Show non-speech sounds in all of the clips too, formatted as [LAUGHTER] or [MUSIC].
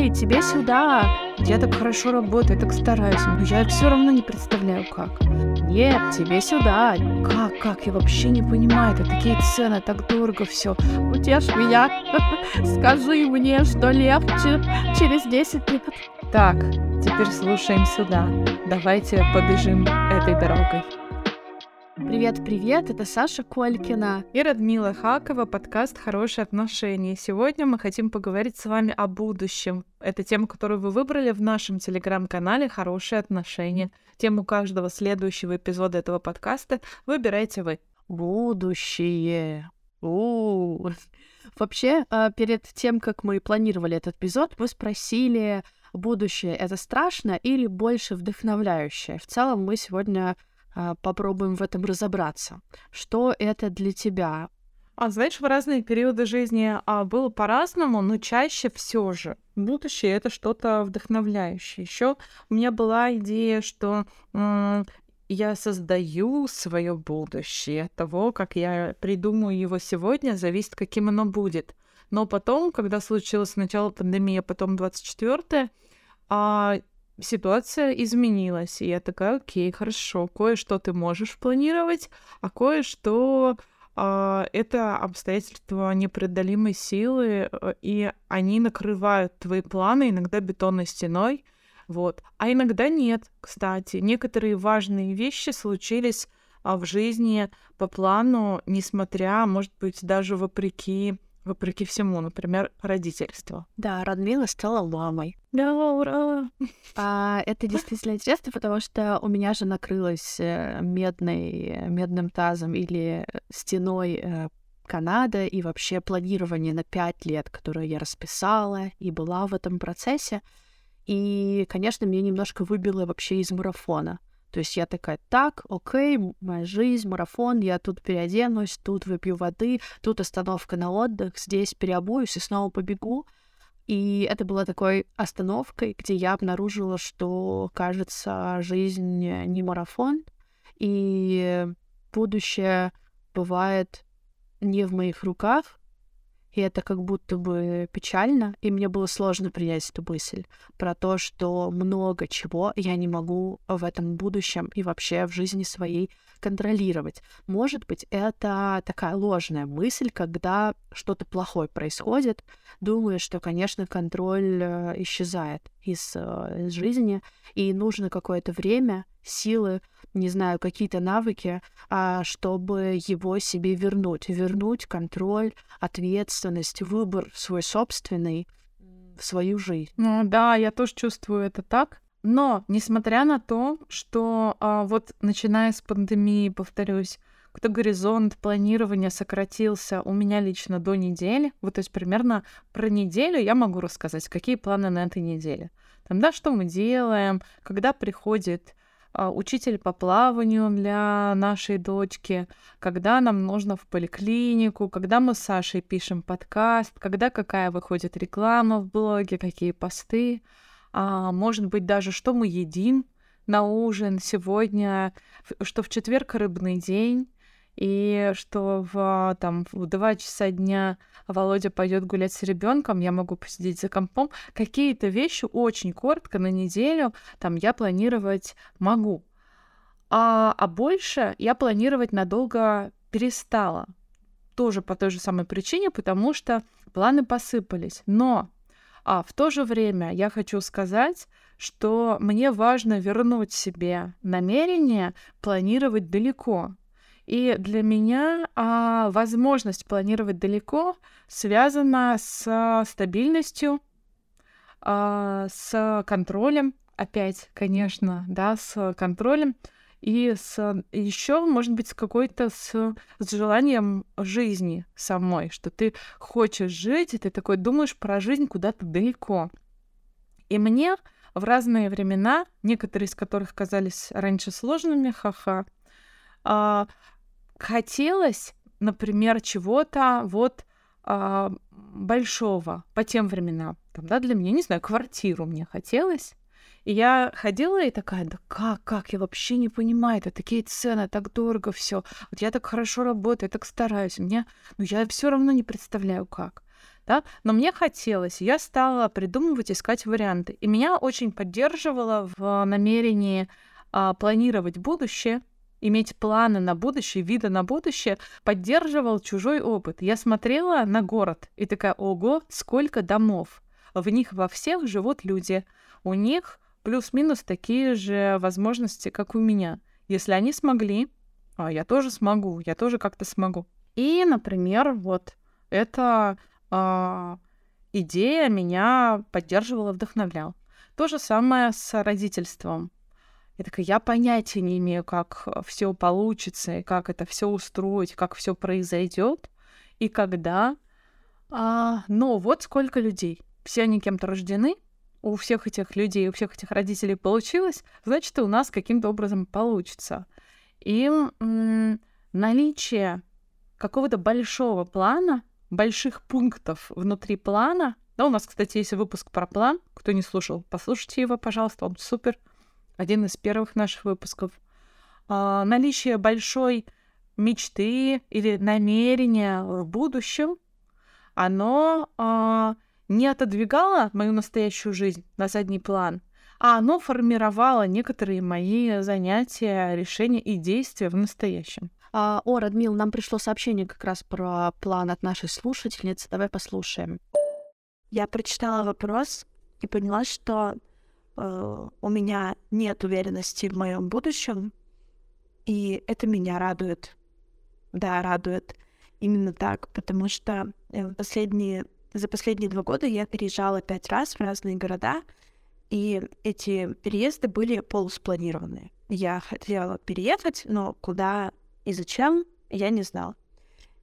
Эй, тебе сюда! Я так хорошо работаю, так стараюсь, но я все равно не представляю, как. Нет, тебе сюда! Как, как? Я вообще не понимаю, это такие цены, так дорого все. Утешь меня, [LAUGHS] скажи мне, что легче через 10 лет. Так, теперь слушаем сюда. Давайте побежим этой дорогой. Привет-привет, это Саша Колькина и Радмила Хакова, подкаст «Хорошие отношения». Сегодня мы хотим поговорить с вами о будущем. Это тема, которую вы выбрали в нашем телеграм-канале «Хорошие отношения». Тему каждого следующего эпизода этого подкаста выбирайте вы. Будущее. У-у-у. Вообще, а, перед тем, как мы планировали этот эпизод, мы спросили, будущее это страшно или больше вдохновляющее. В целом мы сегодня попробуем в этом разобраться. Что это для тебя? А знаешь, в разные периоды жизни а, было по-разному, но чаще все же будущее это что-то вдохновляющее. Еще у меня была идея, что я создаю свое будущее. Того, как я придумаю его сегодня, зависит, каким оно будет. Но потом, когда случилась сначала пандемия, потом 24 а ситуация изменилась. И я такая, окей, хорошо, кое-что ты можешь планировать, а кое-что э, это обстоятельства непреодолимой силы, э, и они накрывают твои планы иногда бетонной стеной. Вот. А иногда нет, кстати. Некоторые важные вещи случились а, в жизни по плану, несмотря, может быть, даже вопреки вопреки всему, например, родительство. Да, Радмила стала мамой. Да, ура! А, это действительно интересно, потому что у меня же накрылась э, медной, медным тазом или стеной э, Канада и вообще планирование на пять лет, которое я расписала и была в этом процессе. И, конечно, меня немножко выбило вообще из марафона. То есть я такая, так, окей, моя жизнь, марафон, я тут переоденусь, тут выпью воды, тут остановка на отдых, здесь переобуюсь и снова побегу. И это была такой остановкой, где я обнаружила, что, кажется, жизнь не марафон, и будущее бывает не в моих руках, и это как будто бы печально, и мне было сложно принять эту мысль про то, что много чего я не могу в этом будущем и вообще в жизни своей контролировать. Может быть, это такая ложная мысль, когда что-то плохое происходит, думаешь, что, конечно, контроль э, исчезает из, э, из жизни, и нужно какое-то время, силы, не знаю, какие-то навыки, а, чтобы его себе вернуть. Вернуть контроль, ответственность, выбор свой собственный в свою жизнь. Ну да, я тоже чувствую это так. Но, несмотря на то, что а, вот начиная с пандемии, повторюсь, кто горизонт планирования сократился у меня лично до недели. Вот, то есть примерно про неделю я могу рассказать, какие планы на этой неделе. Там, да, что мы делаем, когда приходит учитель по плаванию для нашей дочки, когда нам нужно в поликлинику, когда мы с Сашей пишем подкаст, когда какая выходит реклама в блоге, какие посты, а, может быть даже что мы едим на ужин сегодня, что в четверг рыбный день, и что в, там, в 2 часа дня Володя пойдет гулять с ребенком, я могу посидеть за компом. Какие-то вещи очень коротко на неделю там я планировать могу. А, а больше я планировать надолго перестала. Тоже по той же самой причине, потому что планы посыпались. Но а в то же время я хочу сказать, что мне важно вернуть себе намерение планировать далеко. И для меня а, возможность планировать далеко связана с стабильностью, а, с контролем, опять, конечно, да, с контролем и с еще, может быть, с какой-то с, с желанием жизни самой, что ты хочешь жить, и ты такой думаешь про жизнь куда-то далеко. И мне в разные времена, некоторые из которых казались раньше сложными, ха-ха, а, хотелось, например, чего-то вот а, большого по тем временам. Там, да, для меня, не знаю, квартиру мне хотелось. И я ходила и такая, да как, как, я вообще не понимаю, это такие цены, так дорого все. Вот я так хорошо работаю, я так стараюсь, мне, ну я все равно не представляю как. да, но мне хотелось, я стала придумывать, искать варианты. И меня очень поддерживало в намерении а, планировать будущее, иметь планы на будущее, виды на будущее, поддерживал чужой опыт. Я смотрела на город и такая, ого, сколько домов. В них во всех живут люди. У них плюс-минус такие же возможности, как у меня. Если они смогли, а я тоже смогу, я тоже как-то смогу. И, например, вот эта э, идея меня поддерживала, вдохновляла. То же самое с родительством. Я такая, я понятия не имею, как все получится, как это все устроить, как все произойдет, и когда. А, но вот сколько людей. Все они кем-то рождены, у всех этих людей, у всех этих родителей получилось, значит, и у нас каким-то образом получится. И наличие какого-то большого плана, больших пунктов внутри плана. Да, у нас, кстати, есть выпуск про план. Кто не слушал, послушайте его, пожалуйста, он супер. Один из первых наших выпусков. А, наличие большой мечты или намерения в будущем, оно а, не отодвигало мою настоящую жизнь на задний план, а оно формировало некоторые мои занятия, решения и действия в настоящем. А, о, Радмил, нам пришло сообщение как раз про план от нашей слушательницы. Давай послушаем. Я прочитала вопрос и поняла, что э, у меня нет уверенности в моем будущем, и это меня радует. Да, радует именно так, потому что э, последние, за последние два года я переезжала пять раз в разные города, и эти переезды были полуспланированные. Я хотела переехать, но куда и зачем, я не знала.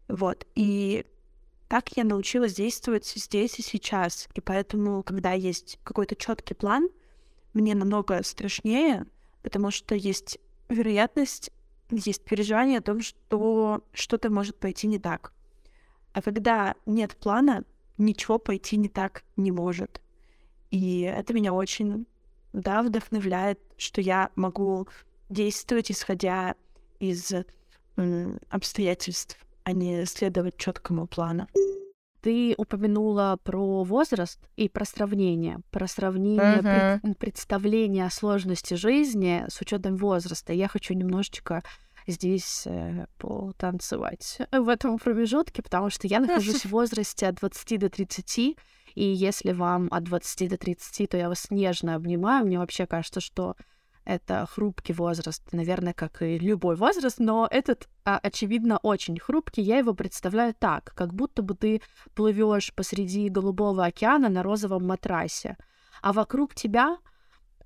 Вот. И так я научилась действовать здесь и сейчас. И поэтому, когда есть какой-то четкий план, мне намного страшнее, потому что есть вероятность, есть переживание о том, что что-то может пойти не так. А когда нет плана, ничего пойти не так не может. И это меня очень, да, вдохновляет, что я могу действовать, исходя из обстоятельств, а не следовать четкому плану. Ты упомянула про возраст и про сравнение, про сравнение uh-huh. пред, представления о сложности жизни с учетом возраста. Я хочу немножечко здесь э, потанцевать в этом промежутке, потому что я нахожусь в [LAUGHS] возрасте от 20 до 30, и если вам от 20 до 30, то я вас нежно обнимаю. Мне вообще кажется, что это хрупкий возраст, наверное, как и любой возраст, но этот, а, очевидно, очень хрупкий. Я его представляю так, как будто бы ты плывешь посреди голубого океана на розовом матрасе, а вокруг тебя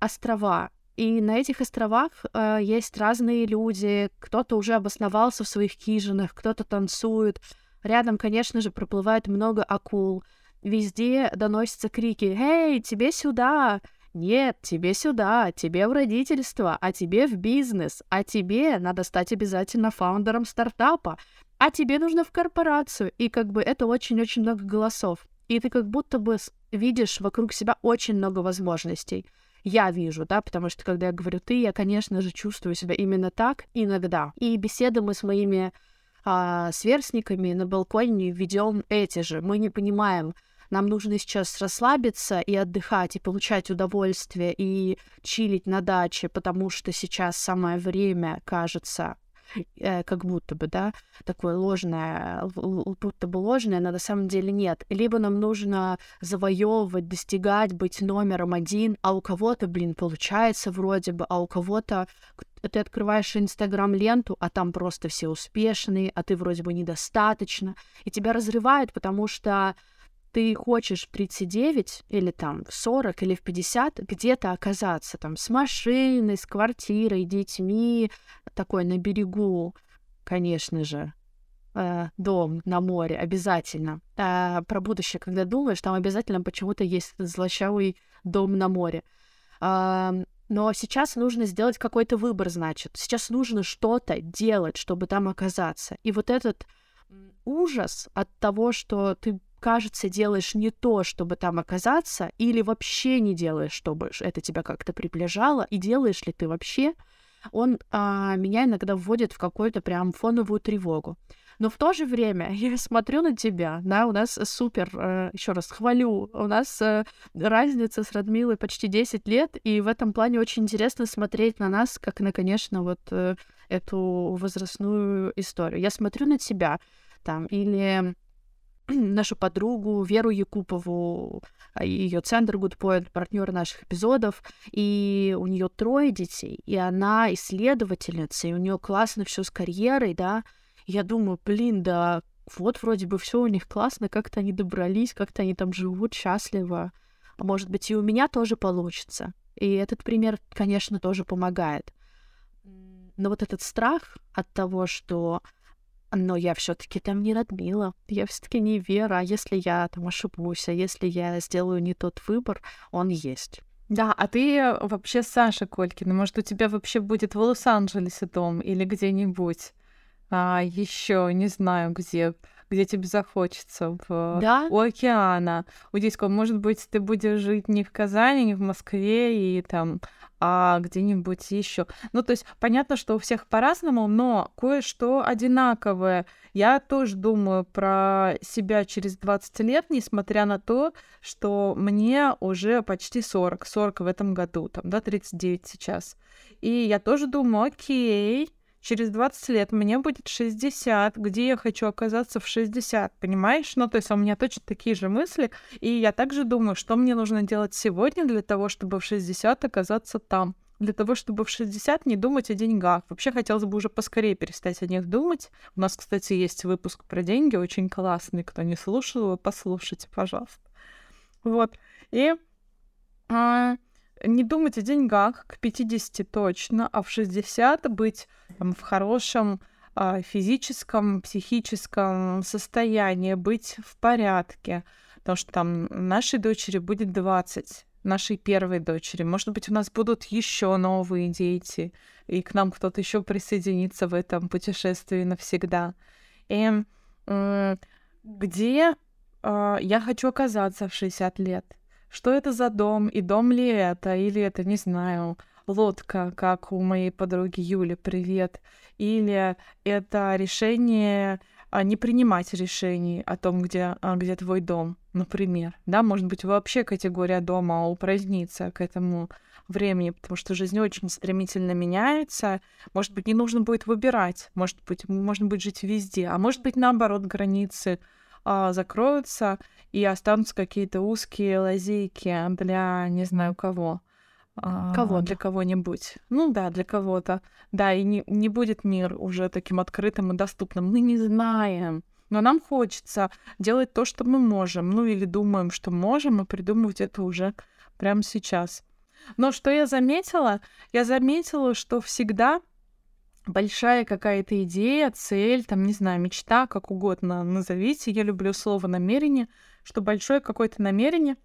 острова. И на этих островах э, есть разные люди, кто-то уже обосновался в своих хижинах, кто-то танцует. Рядом, конечно же, проплывает много акул. Везде доносятся крики «Эй, тебе сюда!» Нет, тебе сюда, тебе в родительство, а тебе в бизнес, а тебе надо стать обязательно фаундером стартапа, а тебе нужно в корпорацию. И как бы это очень-очень много голосов. И ты как будто бы видишь вокруг себя очень много возможностей. Я вижу, да, потому что когда я говорю ты, я, конечно же, чувствую себя именно так иногда. И беседы мы с моими а, сверстниками на балконе ведем эти же. Мы не понимаем, нам нужно сейчас расслабиться и отдыхать, и получать удовольствие, и чилить на даче, потому что сейчас самое время, кажется, э, как будто бы, да, такое ложное, будто бы ложное, но на самом деле нет. Либо нам нужно завоевывать, достигать, быть номером один, а у кого-то, блин, получается вроде бы, а у кого-то ты открываешь Инстаграм-ленту, а там просто все успешные, а ты вроде бы недостаточно, и тебя разрывает, потому что ты хочешь в 39 или там в 40 или в 50 где-то оказаться, там, с машиной, с квартирой, детьми, такой на берегу, конечно же, э, дом на море обязательно. А про будущее, когда думаешь, там обязательно почему-то есть этот злощавый дом на море. А, но сейчас нужно сделать какой-то выбор, значит. Сейчас нужно что-то делать, чтобы там оказаться. И вот этот ужас от того, что ты кажется, делаешь не то, чтобы там оказаться, или вообще не делаешь, чтобы это тебя как-то приближало, и делаешь ли ты вообще, он а, меня иногда вводит в какую-то прям фоновую тревогу. Но в то же время [LAUGHS] я смотрю на тебя, да, у нас супер, э, еще раз хвалю, у нас э, разница с Радмилой почти 10 лет, и в этом плане очень интересно смотреть на нас, как на, конечно, вот э, эту возрастную историю. Я смотрю на тебя там, или [CLEARS THROAT] нашу подругу Веру Якупову, а, ее центр Good Point, партнер наших эпизодов, и у нее трое детей, и она исследовательница, и у нее классно все с карьерой, да. Я думаю, блин, да вот вроде бы все у них классно, как-то они добрались, как-то они там живут счастливо. А может быть, и у меня тоже получится. И этот пример, конечно, тоже помогает. Но вот этот страх от того, что но я все-таки там не Радмила, я все-таки не Вера. А если я там ошибусь, а если я сделаю не тот выбор, он есть. Да, а ты вообще Саша Колькина. Может, у тебя вообще будет в Лос-Анджелесе дом или где-нибудь? А, еще не знаю где где тебе захочется, в, да? у океана, у Диско. Может быть, ты будешь жить не в Казани, не в Москве, и там, а где-нибудь еще. Ну, то есть, понятно, что у всех по-разному, но кое-что одинаковое. Я тоже думаю про себя через 20 лет, несмотря на то, что мне уже почти 40, 40 в этом году, там, да, 39 сейчас. И я тоже думаю, окей, через 20 лет мне будет 60, где я хочу оказаться в 60, понимаешь? Ну, то есть у меня точно такие же мысли, и я также думаю, что мне нужно делать сегодня для того, чтобы в 60 оказаться там для того, чтобы в 60 не думать о деньгах. Вообще хотелось бы уже поскорее перестать о них думать. У нас, кстати, есть выпуск про деньги, очень классный. Кто не слушал его, послушайте, пожалуйста. Вот. И а, не думать о деньгах к 50 точно, а в 60 быть там, в хорошем а, физическом, психическом состоянии, быть в порядке. Потому что там нашей дочери будет 20, нашей первой дочери. Может быть, у нас будут еще новые дети, и к нам кто-то еще присоединится в этом путешествии навсегда. И э, где э, я хочу оказаться в 60 лет? Что это за дом, и дом ли это, или это, не знаю, лодка, как у моей подруги Юли, привет, или это решение а, не принимать решений о том, где, а, где твой дом, например. Да, может быть, вообще категория дома упразднится к этому времени, потому что жизнь очень стремительно меняется. Может быть, не нужно будет выбирать, может быть, можно будет жить везде, а может быть, наоборот, границы а, закроются, и останутся какие-то узкие лазейки для не знаю кого. А, кого для кого-нибудь. Ну да, для кого-то. Да, и не, не будет мир уже таким открытым и доступным. Мы не знаем. Но нам хочется делать то, что мы можем. Ну или думаем, что можем, и придумывать это уже прямо сейчас. Но что я заметила? Я заметила, что всегда большая какая-то идея, цель, там, не знаю, мечта, как угодно назовите. Я люблю слово намерение, что большое какое-то намерение,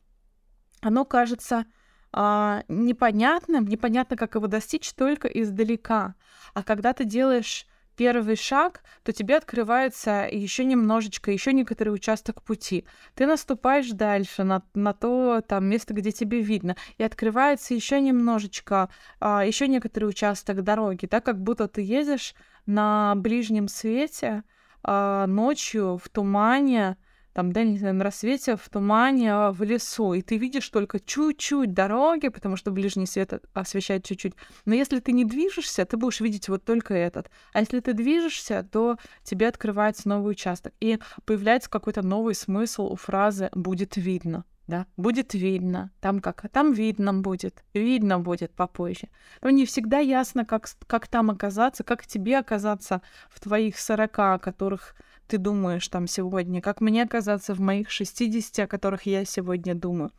оно кажется а, непонятным, непонятно, как его достичь только издалека. А когда ты делаешь первый шаг, то тебе открывается еще немножечко, еще некоторый участок пути. Ты наступаешь дальше на, на то там место, где тебе видно, и открывается еще немножечко, а, еще некоторый участок дороги, так как будто ты едешь на ближнем свете а, ночью в тумане, там, да, не знаю, на рассвете, в тумане, а, в лесу, и ты видишь только чуть-чуть дороги, потому что ближний свет освещает чуть-чуть. Но если ты не движешься, ты будешь видеть вот только этот. А если ты движешься, то тебе открывается новый участок. И появляется какой-то новый смысл у фразы «будет видно» да, будет видно, там как, там видно будет, видно будет попозже. Но не всегда ясно, как, как там оказаться, как тебе оказаться в твоих 40, о которых ты думаешь там сегодня, как мне оказаться в моих 60, о которых я сегодня думаю.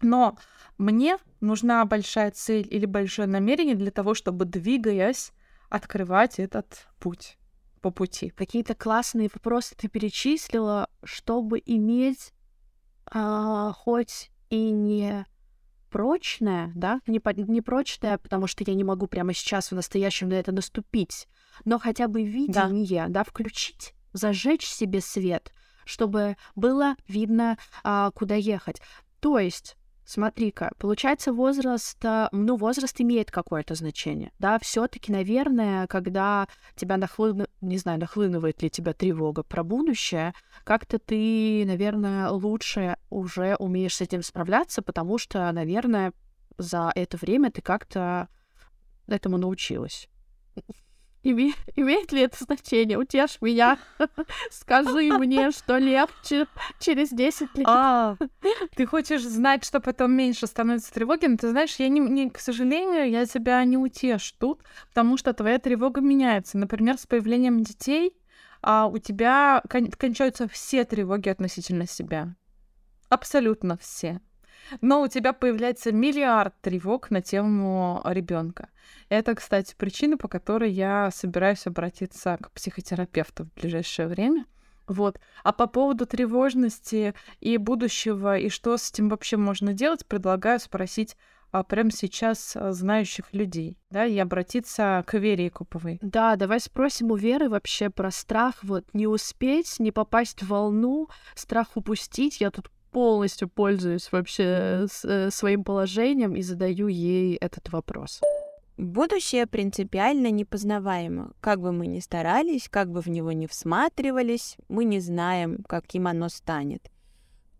Но мне нужна большая цель или большое намерение для того, чтобы, двигаясь, открывать этот путь по пути. Какие-то классные вопросы ты перечислила, чтобы иметь а, хоть и не прочное, да, не, не прочное, потому что я не могу прямо сейчас в настоящем на это наступить, но хотя бы видение, да, да включить зажечь себе свет, чтобы было видно, а, куда ехать. То есть Смотри-ка, получается, возраст, э, ну, возраст имеет какое-то значение, да, все таки наверное, когда тебя нахлыну... не знаю, нахлынывает ли тебя тревога про будущее, как-то ты, наверное, лучше уже умеешь с этим справляться, потому что, наверное, за это время ты как-то этому научилась. Име... Имеет ли это значение? Утешь меня. [LAUGHS] Скажи мне, что легче через 10 лет. А, ты хочешь знать, что потом меньше становится тревоги? Но ты знаешь, я не, не, к сожалению, я тебя не утешу тут, потому что твоя тревога меняется. Например, с появлением детей а, у тебя кон- кончаются все тревоги относительно себя. Абсолютно все но у тебя появляется миллиард тревог на тему ребенка. Это, кстати, причина, по которой я собираюсь обратиться к психотерапевту в ближайшее время. Вот. А по поводу тревожности и будущего, и что с этим вообще можно делать, предлагаю спросить а, прямо сейчас а, знающих людей, да, и обратиться к Вере Якуповой. Да, давай спросим у Веры вообще про страх, вот не успеть, не попасть в волну, страх упустить. Я тут полностью пользуюсь вообще э, своим положением и задаю ей этот вопрос. Будущее принципиально непознаваемо. Как бы мы ни старались, как бы в него ни всматривались, мы не знаем, каким оно станет.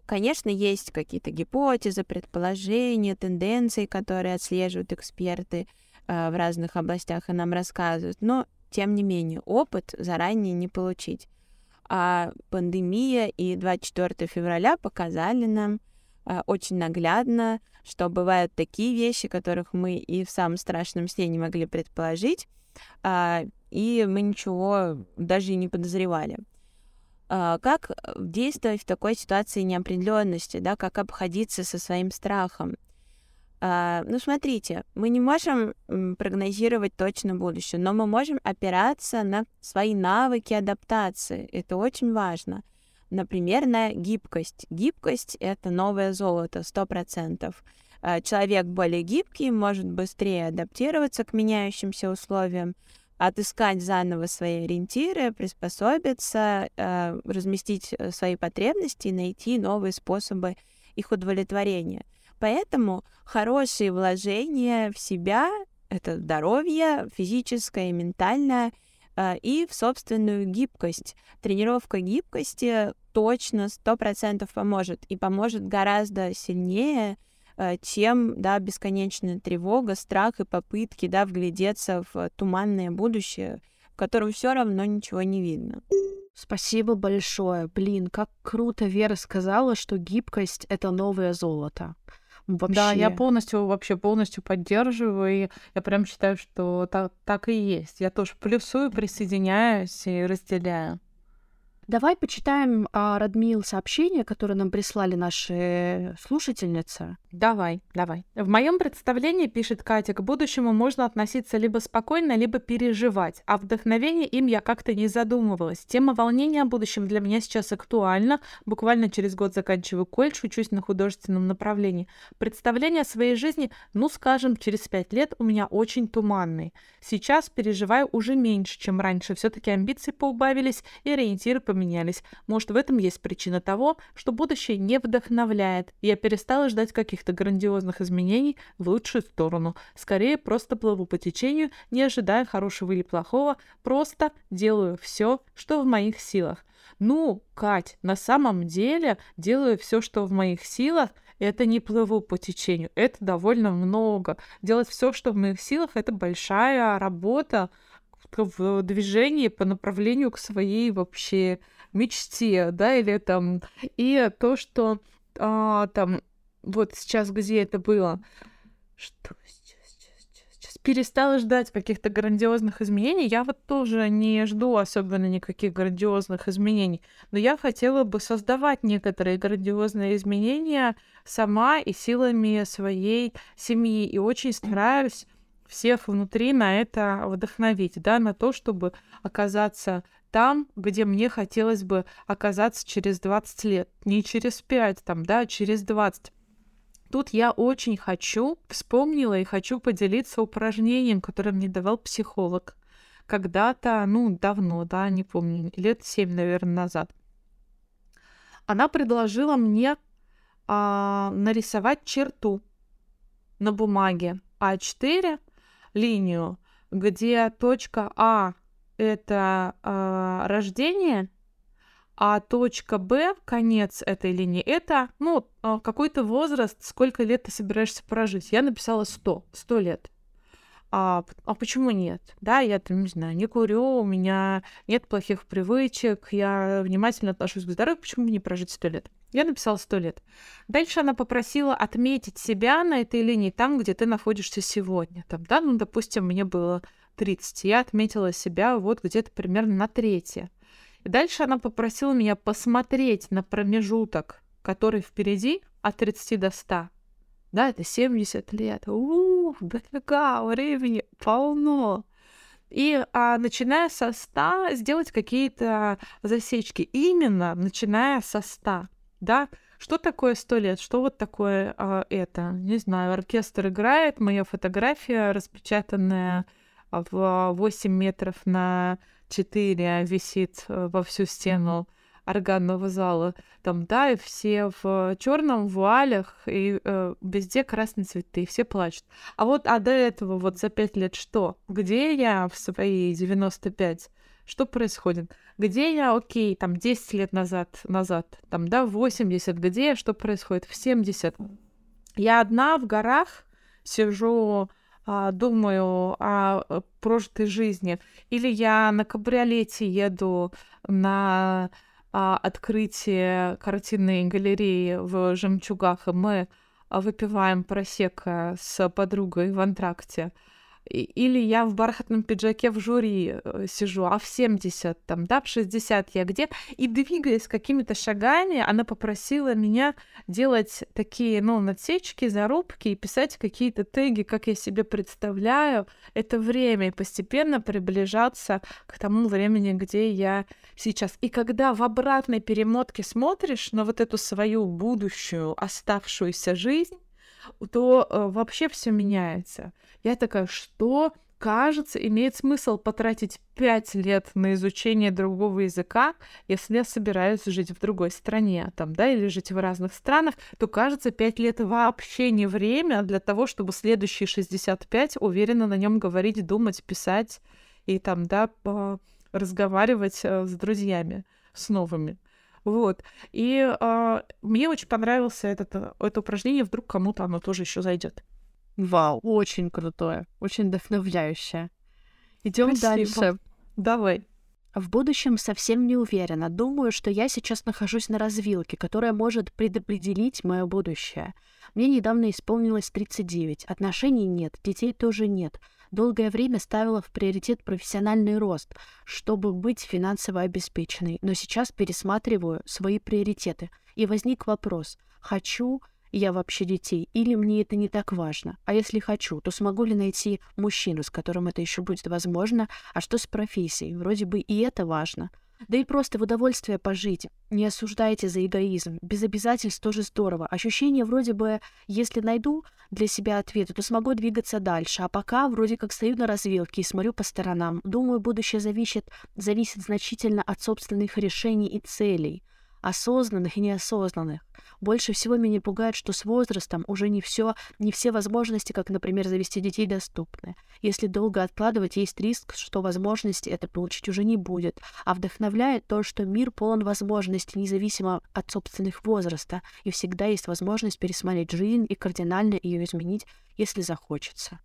Конечно, есть какие-то гипотезы, предположения, тенденции, которые отслеживают эксперты э, в разных областях и нам рассказывают, но тем не менее опыт заранее не получить а пандемия и 24 февраля показали нам а, очень наглядно, что бывают такие вещи, которых мы и в самом страшном сне не могли предположить, а, и мы ничего даже и не подозревали. А, как действовать в такой ситуации неопределенности, да, как обходиться со своим страхом? А, ну, смотрите, мы не можем прогнозировать точно будущее, но мы можем опираться на свои навыки адаптации. Это очень важно. Например, на гибкость. Гибкость — это новое золото, сто процентов. А, человек более гибкий, может быстрее адаптироваться к меняющимся условиям, отыскать заново свои ориентиры, приспособиться, а, разместить э, свои потребности и найти новые способы их удовлетворения — Поэтому хорошие вложения в себя — это здоровье физическое, ментальное а, и в собственную гибкость. Тренировка гибкости точно сто процентов поможет и поможет гораздо сильнее, а, чем да, бесконечная тревога, страх и попытки да, вглядеться в туманное будущее, в котором все равно ничего не видно. Спасибо большое. Блин, как круто Вера сказала, что гибкость — это новое золото. Вообще. Да, я полностью, вообще полностью поддерживаю, и я прям считаю, что так, так и есть. Я тоже плюсую, присоединяюсь и разделяю. Давай почитаем а, Радмил сообщение, которое нам прислали наши слушательницы. Давай, давай. В моем представлении, пишет Катя, к будущему можно относиться либо спокойно, либо переживать. А вдохновение им я как-то не задумывалась. Тема волнения о будущем для меня сейчас актуальна. Буквально через год заканчиваю колледж, учусь на художественном направлении. Представление о своей жизни, ну, скажем, через пять лет у меня очень туманные. Сейчас переживаю уже меньше, чем раньше. Все-таки амбиции поубавились и ориентиры поменялись поменялись. Может, в этом есть причина того, что будущее не вдохновляет. Я перестала ждать каких-то грандиозных изменений в лучшую сторону. Скорее, просто плыву по течению, не ожидая хорошего или плохого, просто делаю все, что в моих силах. Ну, Кать, на самом деле делаю все, что в моих силах, это не плыву по течению, это довольно много. Делать все, что в моих силах, это большая работа, в движении по направлению к своей вообще мечте, да, или там, и то, что а, там, вот сейчас где это было, что сейчас перестала ждать каких-то грандиозных изменений. Я вот тоже не жду особенно никаких грандиозных изменений, но я хотела бы создавать некоторые грандиозные изменения сама и силами своей семьи, и очень стараюсь всех внутри на это вдохновить, да, на то, чтобы оказаться там, где мне хотелось бы оказаться через 20 лет. Не через 5, там, да, а через 20. Тут я очень хочу, вспомнила и хочу поделиться упражнением, которое мне давал психолог. Когда-то, ну, давно, да, не помню, лет 7, наверное, назад. Она предложила мне а, нарисовать черту на бумаге А4, линию, где точка А это а, рождение, а точка Б, конец этой линии, это, ну, а, какой-то возраст, сколько лет ты собираешься прожить. Я написала 100, 100 лет. А, а почему нет? Да, я там, не знаю, не курю, у меня нет плохих привычек, я внимательно отношусь к здоровью, почему мне не прожить 100 лет? Я написала 100 лет. Дальше она попросила отметить себя на этой линии там, где ты находишься сегодня. Там, да, ну, допустим, мне было 30. Я отметила себя вот где-то примерно на третье. И дальше она попросила меня посмотреть на промежуток, который впереди от 30 до 100. Да, это 70 лет. Ух, дофига времени полно. И а, начиная со 100 сделать какие-то засечки. Именно начиная со 100. Да, что такое сто лет? Что вот такое а, это? Не знаю, оркестр играет, моя фотография распечатанная в 8 метров на 4 висит э, во всю стену органного зала. Там, да, и все в черном вуалях, и э, везде красные цветы, и все плачут. А вот, а до этого вот за пять лет что? Где я в свои 95? Что происходит? Где я, окей, там 10 лет назад, назад, там, да, 80, где я, что происходит? В 70. Я одна в горах сижу, а, думаю о э, прожитой жизни. Или я на кабриолете еду на а, открытие картинной галереи в Жемчугах, и мы выпиваем просека с подругой в антракте. Или я в бархатном пиджаке в жюри э, сижу, а в 70, там, да, в 60 я где? И двигаясь какими-то шагами, она попросила меня делать такие, ну, надсечки, зарубки и писать какие-то теги, как я себе представляю это время, и постепенно приближаться к тому времени, где я сейчас. И когда в обратной перемотке смотришь на вот эту свою будущую оставшуюся жизнь, то э, вообще все меняется. Я такая, что кажется, имеет смысл потратить пять лет на изучение другого языка, если я собираюсь жить в другой стране, там, да, или жить в разных странах, то кажется, пять лет вообще не время для того, чтобы следующие 65 уверенно на нем говорить, думать, писать и там, да, разговаривать э, с друзьями, с новыми. Вот. И э, мне очень понравилось этот, э, это упражнение, вдруг кому-то оно тоже еще зайдет. Вау, очень крутое, очень вдохновляющее. Идем дальше. Давай. В будущем совсем не уверена. Думаю, что я сейчас нахожусь на развилке, которая может предопределить мое будущее. Мне недавно исполнилось 39. Отношений нет, детей тоже нет долгое время ставила в приоритет профессиональный рост, чтобы быть финансово обеспеченной, но сейчас пересматриваю свои приоритеты. И возник вопрос, хочу я вообще детей, или мне это не так важно? А если хочу, то смогу ли найти мужчину, с которым это еще будет возможно? А что с профессией? Вроде бы и это важно. Да и просто в удовольствие пожить. Не осуждайте за эгоизм. Без обязательств тоже здорово. Ощущение вроде бы, если найду для себя ответы, то смогу двигаться дальше. А пока вроде как стою на развилке и смотрю по сторонам. Думаю, будущее зависит, зависит значительно от собственных решений и целей осознанных и неосознанных. Больше всего меня пугает, что с возрастом уже не все, не все возможности, как, например, завести детей, доступны. Если долго откладывать, есть риск, что возможности это получить уже не будет. А вдохновляет то, что мир полон возможностей, независимо от собственных возраста, и всегда есть возможность пересмотреть жизнь и кардинально ее изменить, если захочется.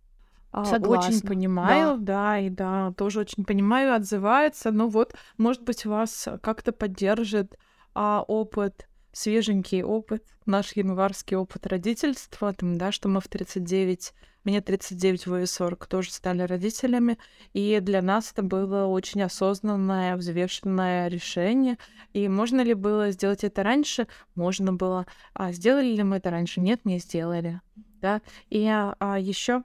А, Согласна. Очень понимаю, да. да, и да, тоже очень понимаю, отзывается. Но вот, может быть, вас как-то поддержит а опыт, свеженький опыт, наш январский опыт родительства, там, да, что мы в 39, мне 39, вы 40, тоже стали родителями, и для нас это было очень осознанное, взвешенное решение, и можно ли было сделать это раньше? Можно было. А сделали ли мы это раньше? Нет, не сделали. Да, и а, еще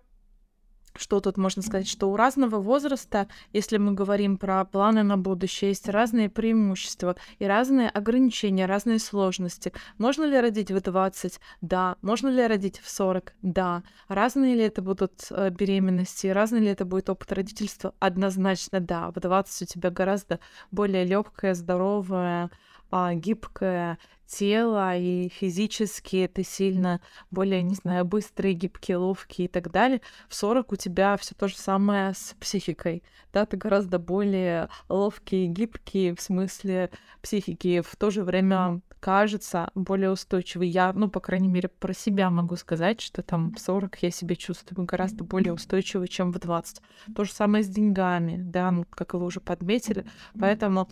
что тут можно сказать, что у разного возраста, если мы говорим про планы на будущее, есть разные преимущества и разные ограничения, разные сложности. Можно ли родить в 20? Да. Можно ли родить в 40? Да. Разные ли это будут э, беременности, разный ли это будет опыт родительства? Однозначно да. В 20 у тебя гораздо более легкая, здоровая, а, гибкое тело и физически ты сильно более, не знаю, быстрый, гибкий, ловкий и так далее. В 40 у тебя все то же самое с психикой. Да, ты гораздо более ловкий, гибкий в смысле психики. В то же время кажется более устойчивый. Я, ну, по крайней мере, про себя могу сказать, что там в 40 я себя чувствую гораздо более устойчивой, чем в 20. То же самое с деньгами, да, ну, как вы уже подметили. Поэтому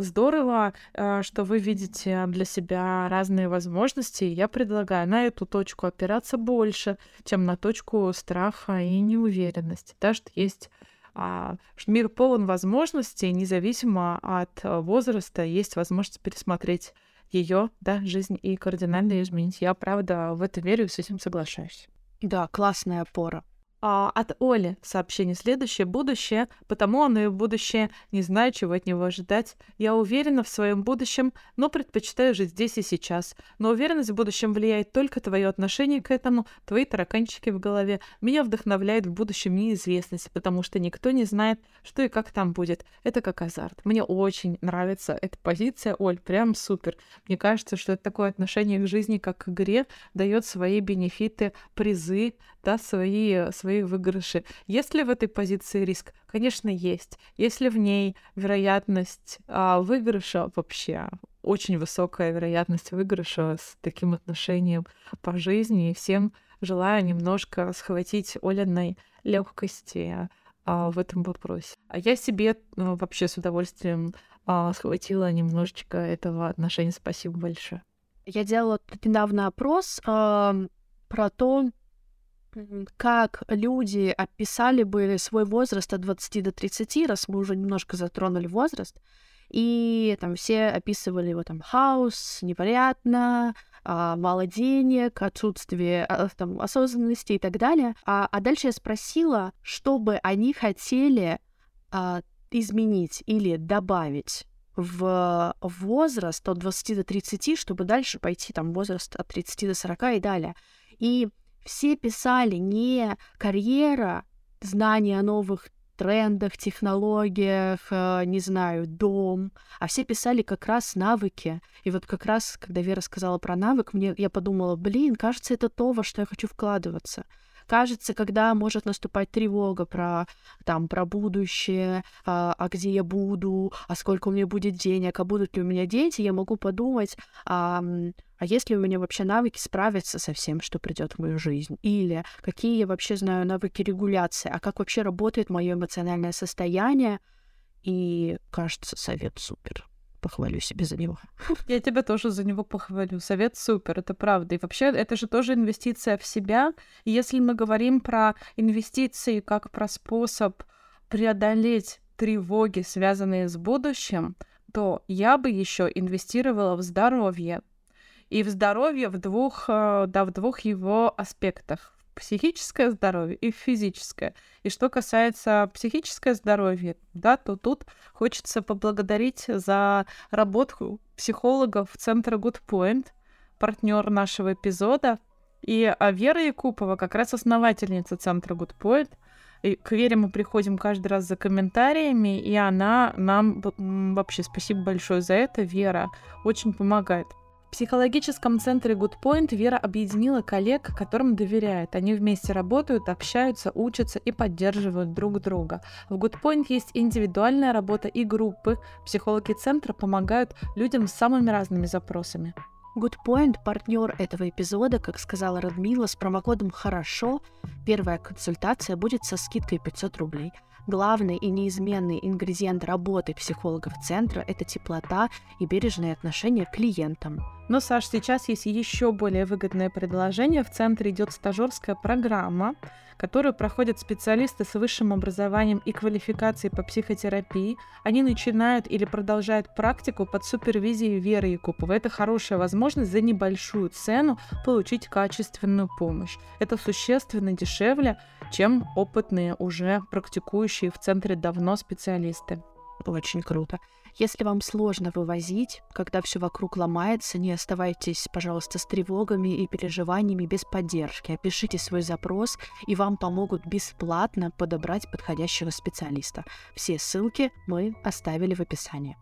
Здорово, э, что вы видите для себя разные возможности. Я предлагаю на эту точку опираться больше, чем на точку страха и неуверенности. Да, что есть а, мир полон возможностей, независимо от э, возраста, есть возможность пересмотреть ее, да, жизнь и кардинально изменить. Я, правда, в это верю и с этим соглашаюсь. Да, классная опора. А, от Оли сообщение следующее. Будущее, потому оно и будущее. Не знаю, чего от него ожидать. Я уверена в своем будущем, но предпочитаю жить здесь и сейчас. Но уверенность в будущем влияет только твое отношение к этому, твои тараканчики в голове. Меня вдохновляет в будущем неизвестность, потому что никто не знает, что и как там будет. Это как азарт. Мне очень нравится эта позиция, Оль, прям супер. Мне кажется, что это такое отношение к жизни, как к игре, дает свои бенефиты, призы, да, свои, свои выигрыши. Есть ли в этой позиции риск? Конечно, есть. Если в ней вероятность а, выигрыша вообще очень высокая вероятность выигрыша с таким отношением по жизни, и всем желаю немножко схватить Оляной легкости а, в этом вопросе. А я себе ну, вообще с удовольствием а, схватила немножечко этого отношения. Спасибо большое. Я делала недавно опрос э, про то, как люди описали бы свой возраст от 20 до 30, раз мы уже немножко затронули возраст, и там все описывали его там хаос, непонятно, а, мало денег, отсутствие а, там, осознанности и так далее. А, а дальше я спросила, что бы они хотели а, изменить или добавить в возраст от 20 до 30, чтобы дальше пойти там возраст от 30 до 40 и далее. И все писали не карьера, знания о новых трендах, технологиях, э, не знаю, дом, а все писали как раз навыки. И вот как раз, когда Вера сказала про навык, мне я подумала, блин, кажется, это то, во что я хочу вкладываться кажется, когда может наступать тревога про, там, про будущее, а, а где я буду, а сколько у меня будет денег, а будут ли у меня дети, я могу подумать, а, а есть ли у меня вообще навыки справиться со всем, что придет в мою жизнь? Или какие я вообще знаю навыки регуляции? А как вообще работает мое эмоциональное состояние? И кажется, совет супер похвалю себе за него. [LAUGHS] Я тебя тоже за него похвалю. Совет супер, это правда. И вообще, это же тоже инвестиция в себя. И если мы говорим про инвестиции как про способ преодолеть тревоги, связанные с будущим, то я бы еще инвестировала в здоровье. И в здоровье в двух, э, да, в двух его аспектах психическое здоровье и физическое. И что касается психическое здоровья, да, то тут хочется поблагодарить за работу психологов Центра Good Point, партнер нашего эпизода, и а, Вера Якупова, как раз основательница Центра Good Point. И к Вере мы приходим каждый раз за комментариями, и она нам вообще спасибо большое за это. Вера очень помогает. В психологическом центре Good Point Вера объединила коллег, которым доверяет. Они вместе работают, общаются, учатся и поддерживают друг друга. В Good Point есть индивидуальная работа и группы. Психологи центра помогают людям с самыми разными запросами. Good Point – партнер этого эпизода, как сказала Радмила, с промокодом «Хорошо». Первая консультация будет со скидкой 500 рублей – Главный и неизменный ингредиент работы психологов центра – это теплота и бережное отношение к клиентам. Но, Саш, сейчас есть еще более выгодное предложение. В центре идет стажерская программа, которую проходят специалисты с высшим образованием и квалификацией по психотерапии. Они начинают или продолжают практику под супервизией Веры Якуповой. Это хорошая возможность за небольшую цену получить качественную помощь. Это существенно дешевле, чем опытные уже практикующие в центре давно специалисты. Очень круто. Если вам сложно вывозить, когда все вокруг ломается, не оставайтесь, пожалуйста, с тревогами и переживаниями без поддержки. Опишите свой запрос, и вам помогут бесплатно подобрать подходящего специалиста. Все ссылки мы оставили в описании.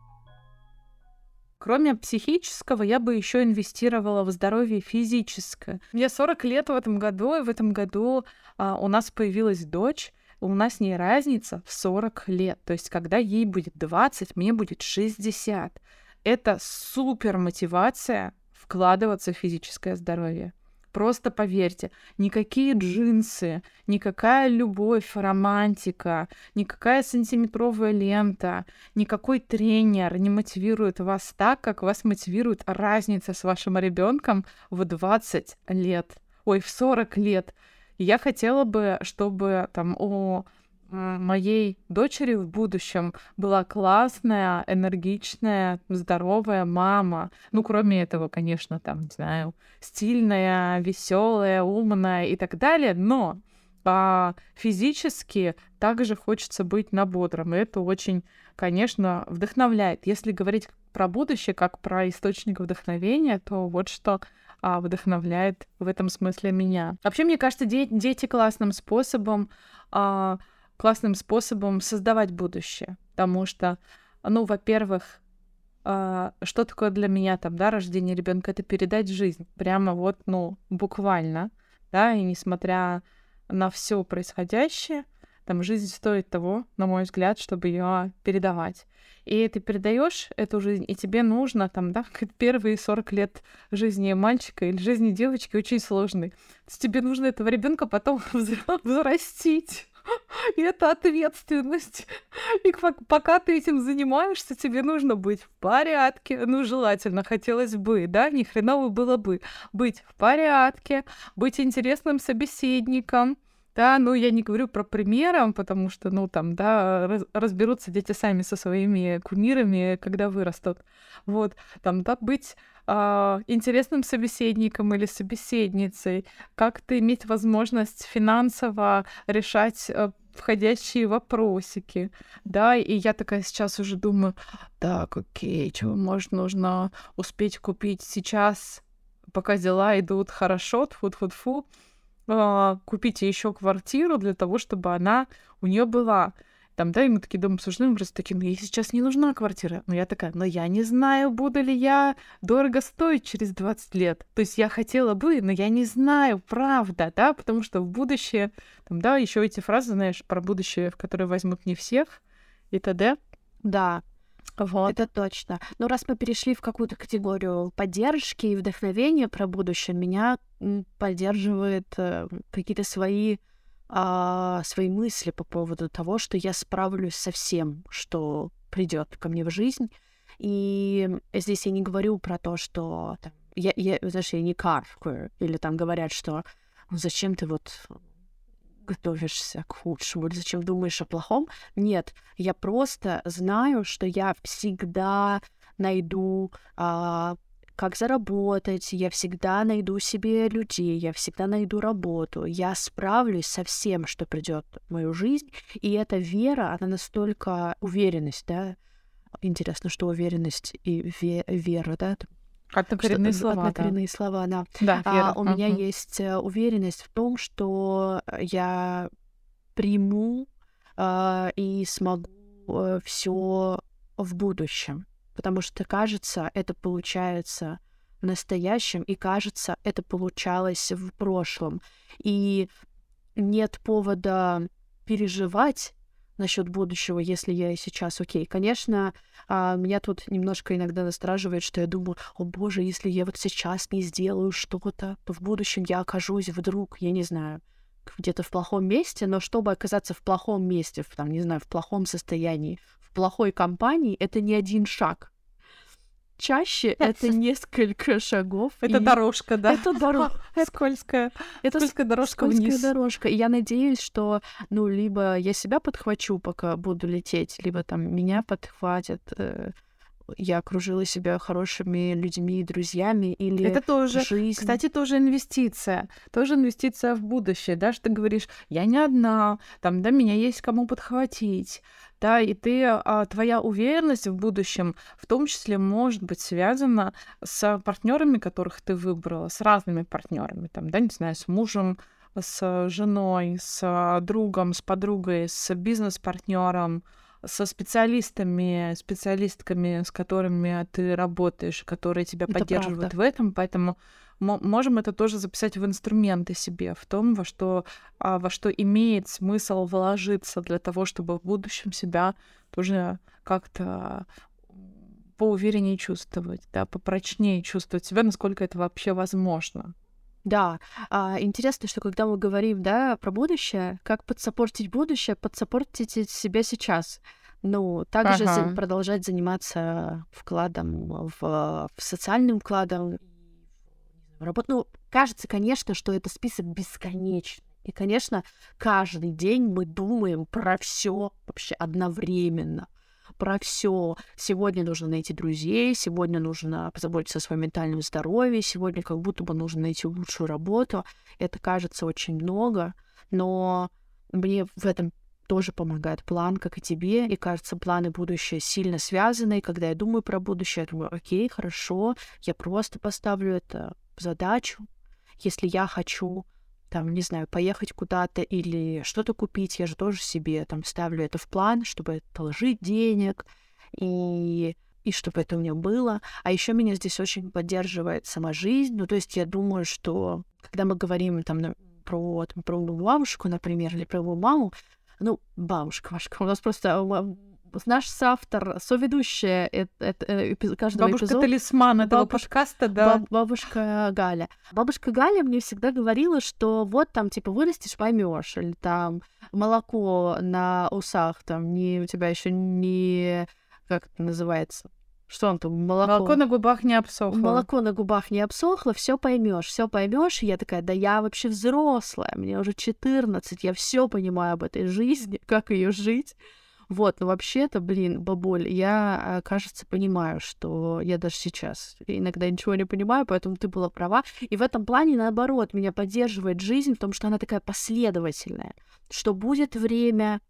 Кроме психического, я бы еще инвестировала в здоровье физическое. Мне 40 лет в этом году, и в этом году а, у нас появилась дочь, у нас не разница в 40 лет. То есть, когда ей будет 20, мне будет 60. Это супер мотивация вкладываться в физическое здоровье. Просто поверьте, никакие джинсы, никакая любовь, романтика, никакая сантиметровая лента, никакой тренер не мотивирует вас так, как вас мотивирует разница с вашим ребенком в 20 лет, ой, в 40 лет. Я хотела бы, чтобы там о моей дочери в будущем была классная, энергичная, здоровая мама. Ну, кроме этого, конечно, там, не знаю, стильная, веселая, умная и так далее, но а физически также хочется быть на бодром. И это очень, конечно, вдохновляет. Если говорить про будущее как про источник вдохновения, то вот что а, вдохновляет в этом смысле меня. Вообще, мне кажется, де- дети классным способом а, классным способом создавать будущее. Потому что, ну, во-первых, э, что такое для меня там, да, рождение ребенка? Это передать жизнь. Прямо вот, ну, буквально, да, и несмотря на все происходящее, там жизнь стоит того, на мой взгляд, чтобы ее передавать. И ты передаешь эту жизнь, и тебе нужно там, да, первые 40 лет жизни мальчика или жизни девочки очень сложный. То есть тебе нужно этого ребенка потом [LAUGHS] взрастить. И это ответственность. И пока ты этим занимаешься, тебе нужно быть в порядке. Ну, желательно, хотелось бы, да, ни хреново было бы быть в порядке, быть интересным собеседником, да, ну я не говорю про примером, потому что, ну там, да, раз, разберутся дети сами со своими кумирами, когда вырастут. Вот, там, да, быть э, интересным собеседником или собеседницей, как-то иметь возможность финансово решать э, входящие вопросики, да, и я такая сейчас уже думаю, так, окей, чего может нужно успеть купить сейчас, пока дела идут хорошо, тфу-тфу-тфу, э, купите еще квартиру для того, чтобы она у нее была. Там, да, и мы такие дома обсуждаем, просто такие, ну, ей сейчас не нужна квартира. Но я такая, но я не знаю, буду ли я дорого стоить через 20 лет. То есть я хотела бы, но я не знаю, правда, да, потому что в будущее, там, да, еще эти фразы, знаешь, про будущее, в которое возьмут не всех и т.д. Да, вот. Это точно. Но раз мы перешли в какую-то категорию поддержки и вдохновения про будущее, меня поддерживает э, какие-то свои а, свои мысли по поводу того, что я справлюсь со всем, что придет ко мне в жизнь. И здесь я не говорю про то, что там, я, я, знаешь, я не каркаю, или там говорят, что «Ну, зачем ты вот готовишься к худшему, или зачем думаешь о плохом. Нет, я просто знаю, что я всегда найду а, как заработать, я всегда найду себе людей, я всегда найду работу, я справлюсь со всем, что придет в мою жизнь. И эта вера, она настолько уверенность, да. Интересно, что уверенность и ве- вера, да, Однокоренные что, слова. Однокоренные да. слова, да. Да, вера. А, у uh-huh. меня есть э, уверенность в том, что я приму а, и смогу а, э, все в будущем потому что, кажется, это получается в настоящем, и, кажется, это получалось в прошлом. И нет повода переживать насчет будущего, если я сейчас окей. Конечно, а, меня тут немножко иногда настораживает, что я думаю, о боже, если я вот сейчас не сделаю что-то, то в будущем я окажусь вдруг, я не знаю, где-то в плохом месте, но чтобы оказаться в плохом месте, в, там, не знаю, в плохом состоянии, плохой компании это не один шаг. Чаще это несколько шагов. Это дорожка, да? Это дорожка. Скользкая. Это скользкая дорожка вниз. дорожка. И я надеюсь, что, ну, либо я себя подхвачу, пока буду лететь, либо там меня подхватят э, я окружила себя хорошими людьми и друзьями или это тоже жизнь. кстати тоже инвестиция тоже инвестиция в будущее да что ты говоришь я не одна там да меня есть кому подхватить да и ты а, твоя уверенность в будущем в том числе может быть связана с партнерами которых ты выбрала с разными партнерами там да не знаю с мужем с женой с другом с подругой с бизнес-партнером со специалистами, специалистками, с которыми ты работаешь, которые тебя Это поддерживают правда. в этом, поэтому можем это тоже записать в инструменты себе, в том, во что, а, во что имеет смысл вложиться для того, чтобы в будущем себя тоже как-то поувереннее чувствовать, да, попрочнее чувствовать себя, насколько это вообще возможно. Да, а, интересно, что когда мы говорим, да, про будущее, как подсопортить будущее, подсопортить себя сейчас. Ну, также за- Ага. продолжать заниматься вкладом в, в социальным вкладом, работу. Ну, кажется, конечно, что это список бесконечный. И, конечно, каждый день мы думаем про все вообще одновременно. Про все. Сегодня нужно найти друзей, сегодня нужно позаботиться о своем ментальном здоровье, сегодня как будто бы нужно найти лучшую работу. Это кажется очень много, но мне в этом тоже помогает план, как и тебе. И кажется, планы будущее сильно связаны. И когда я думаю про будущее, я думаю, окей, хорошо, я просто поставлю это задачу. Если я хочу там, не знаю, поехать куда-то или что-то купить, я же тоже себе там ставлю это в план, чтобы отложить денег и и чтобы это у меня было. А еще меня здесь очень поддерживает сама жизнь. Ну, то есть я думаю, что когда мы говорим там про, там, про бабушку, например, или про его маму, ну, бабушка, Машка, у нас просто м, наш соавтор, соведущая эт- эт- э, эпи- каждого эпизода. Бабушка-талисман этого Бабуш- подкаста, да. Баб- бабушка Галя. Бабушка Галя мне всегда говорила, что вот там, типа, вырастешь, поймешь, или там молоко на усах, там, не у тебя еще не... Как это называется? Что он там? Молоко. Молоко на губах не обсохло. Молоко на губах не обсохло, все поймешь, все поймешь. И я такая, да я вообще взрослая, мне уже 14, я все понимаю об этой жизни, как ее жить. Вот, но вообще-то, блин, бабуль, я, а, кажется, понимаю, что я даже сейчас иногда ничего не понимаю, поэтому ты была права. И в этом плане, наоборот, меня поддерживает жизнь, потому что она такая последовательная, что будет время,